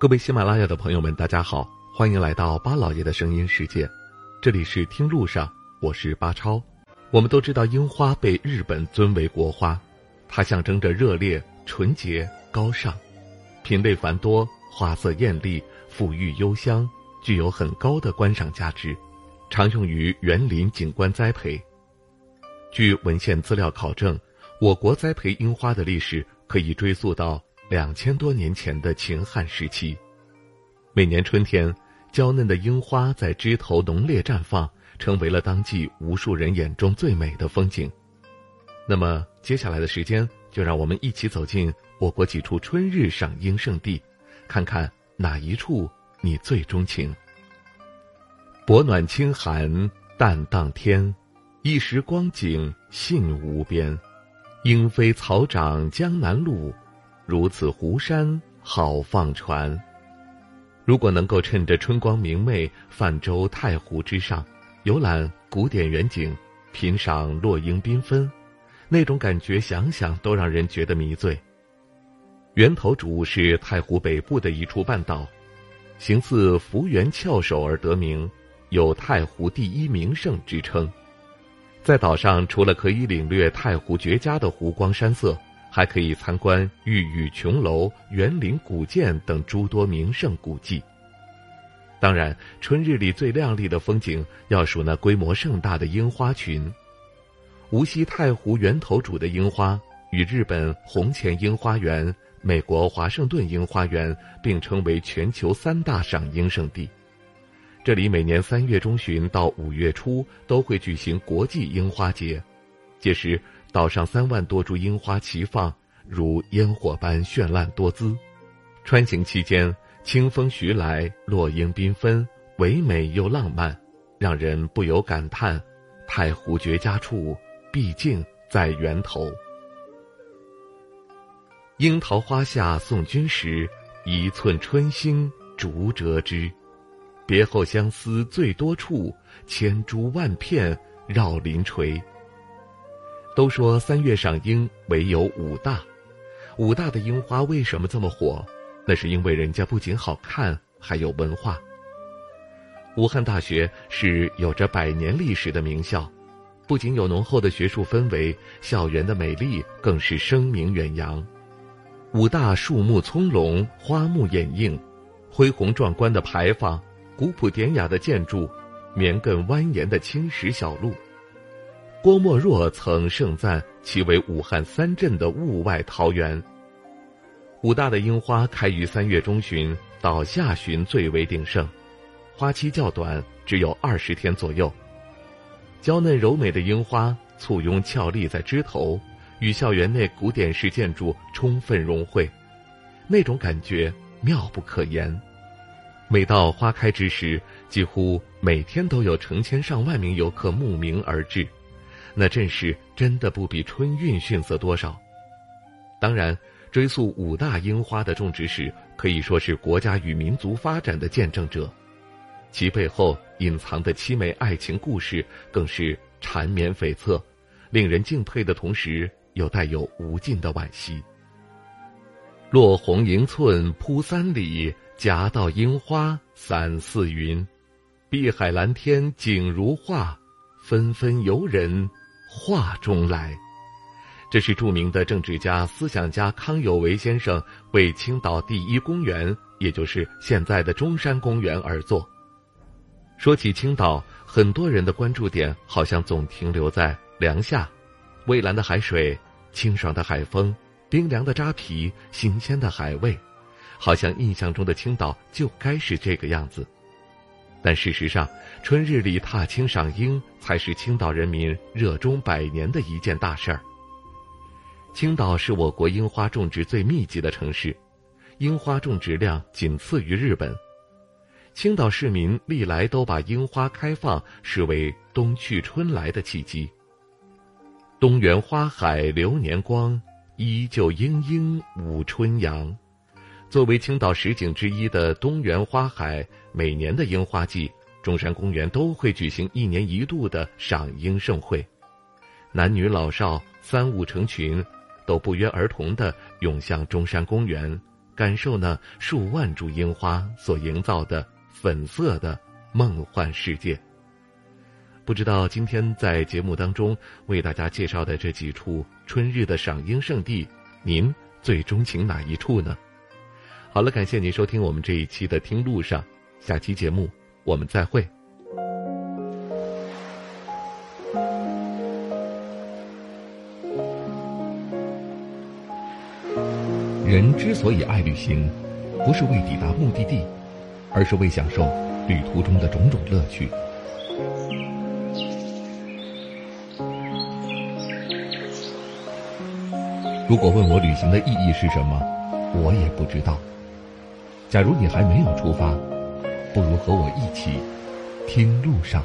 各位喜马拉雅的朋友们，大家好，欢迎来到巴老爷的声音世界。这里是听路上，我是巴超。我们都知道，樱花被日本尊为国花，它象征着热烈、纯洁、高尚，品类繁多，花色艳丽，馥郁幽香，具有很高的观赏价值，常用于园林景观栽培。据文献资料考证，我国栽培樱花的历史可以追溯到。两千多年前的秦汉时期，每年春天，娇嫩的樱花在枝头浓烈绽放，成为了当季无数人眼中最美的风景。那么，接下来的时间，就让我们一起走进我国几处春日赏樱胜地，看看哪一处你最钟情。薄暖清寒淡荡天，一时光景信无边。莺飞草长江南路。如此湖山好放船。如果能够趁着春光明媚，泛舟太湖之上，游览古典园景，品赏落英缤纷，那种感觉想想都让人觉得迷醉。源头渚是太湖北部的一处半岛，形似福源翘首而得名，有“太湖第一名胜”之称。在岛上，除了可以领略太湖绝佳的湖光山色。还可以参观玉宇琼楼、园林古建等诸多名胜古迹。当然，春日里最亮丽的风景要数那规模盛大的樱花群。无锡太湖源头主的樱花与日本红前樱花园、美国华盛顿樱花园并称为全球三大赏樱圣地。这里每年三月中旬到五月初都会举行国际樱花节，届时。岛上三万多株樱花齐放，如烟火般绚烂多姿。穿行期间，清风徐来，落英缤纷，唯美又浪漫，让人不由感叹：太湖绝佳处，毕竟在源头。樱桃花下送君时，一寸春心竹折枝。别后相思最多处，千株万片绕林垂。都说三月赏樱唯有武大，武大的樱花为什么这么火？那是因为人家不仅好看，还有文化。武汉大学是有着百年历史的名校，不仅有浓厚的学术氛围，校园的美丽更是声名远扬。武大树木葱茏，花木掩映，恢宏壮观的牌坊，古朴典雅的建筑，绵亘蜿蜒的青石小路。郭沫若曾盛赞其为武汉三镇的物外桃源。武大的樱花开于三月中旬到下旬最为鼎盛，花期较短，只有二十天左右。娇嫩柔美的樱花簇拥俏立在枝头，与校园内古典式建筑充分融汇，那种感觉妙不可言。每到花开之时，几乎每天都有成千上万名游客慕名而至。那阵势真的不比春运逊色多少。当然，追溯五大樱花的种植史，可以说是国家与民族发展的见证者，其背后隐藏的凄美爱情故事更是缠绵悱恻，令人敬佩的同时又带有无尽的惋惜。落红迎寸铺三里，夹道樱花散四云，碧海蓝天景如画，纷纷游人。画中来，这是著名的政治家、思想家康有为先生为青岛第一公园，也就是现在的中山公园而作。说起青岛，很多人的关注点好像总停留在凉夏，蔚蓝的海水、清爽的海风、冰凉的扎皮、新鲜的海味，好像印象中的青岛就该是这个样子。但事实上，春日里踏青赏樱才是青岛人民热衷百年的一件大事儿。青岛是我国樱花种植最密集的城市，樱花种植量仅次于日本。青岛市民历来都把樱花开放视为冬去春来的契机。东园花海流年光，依旧莺莺舞春阳。作为青岛十景之一的东园花海，每年的樱花季，中山公园都会举行一年一度的赏樱盛会，男女老少三五成群，都不约而同地涌向中山公园，感受那数万株樱花所营造的粉色的梦幻世界。不知道今天在节目当中为大家介绍的这几处春日的赏樱圣地，您最钟情哪一处呢？好了，感谢您收听我们这一期的《听路上》，下期节目我们再会。人之所以爱旅行，不是为抵达目的地，而是为享受旅途中的种种乐趣。如果问我旅行的意义是什么，我也不知道。假如你还没有出发，不如和我一起听路上。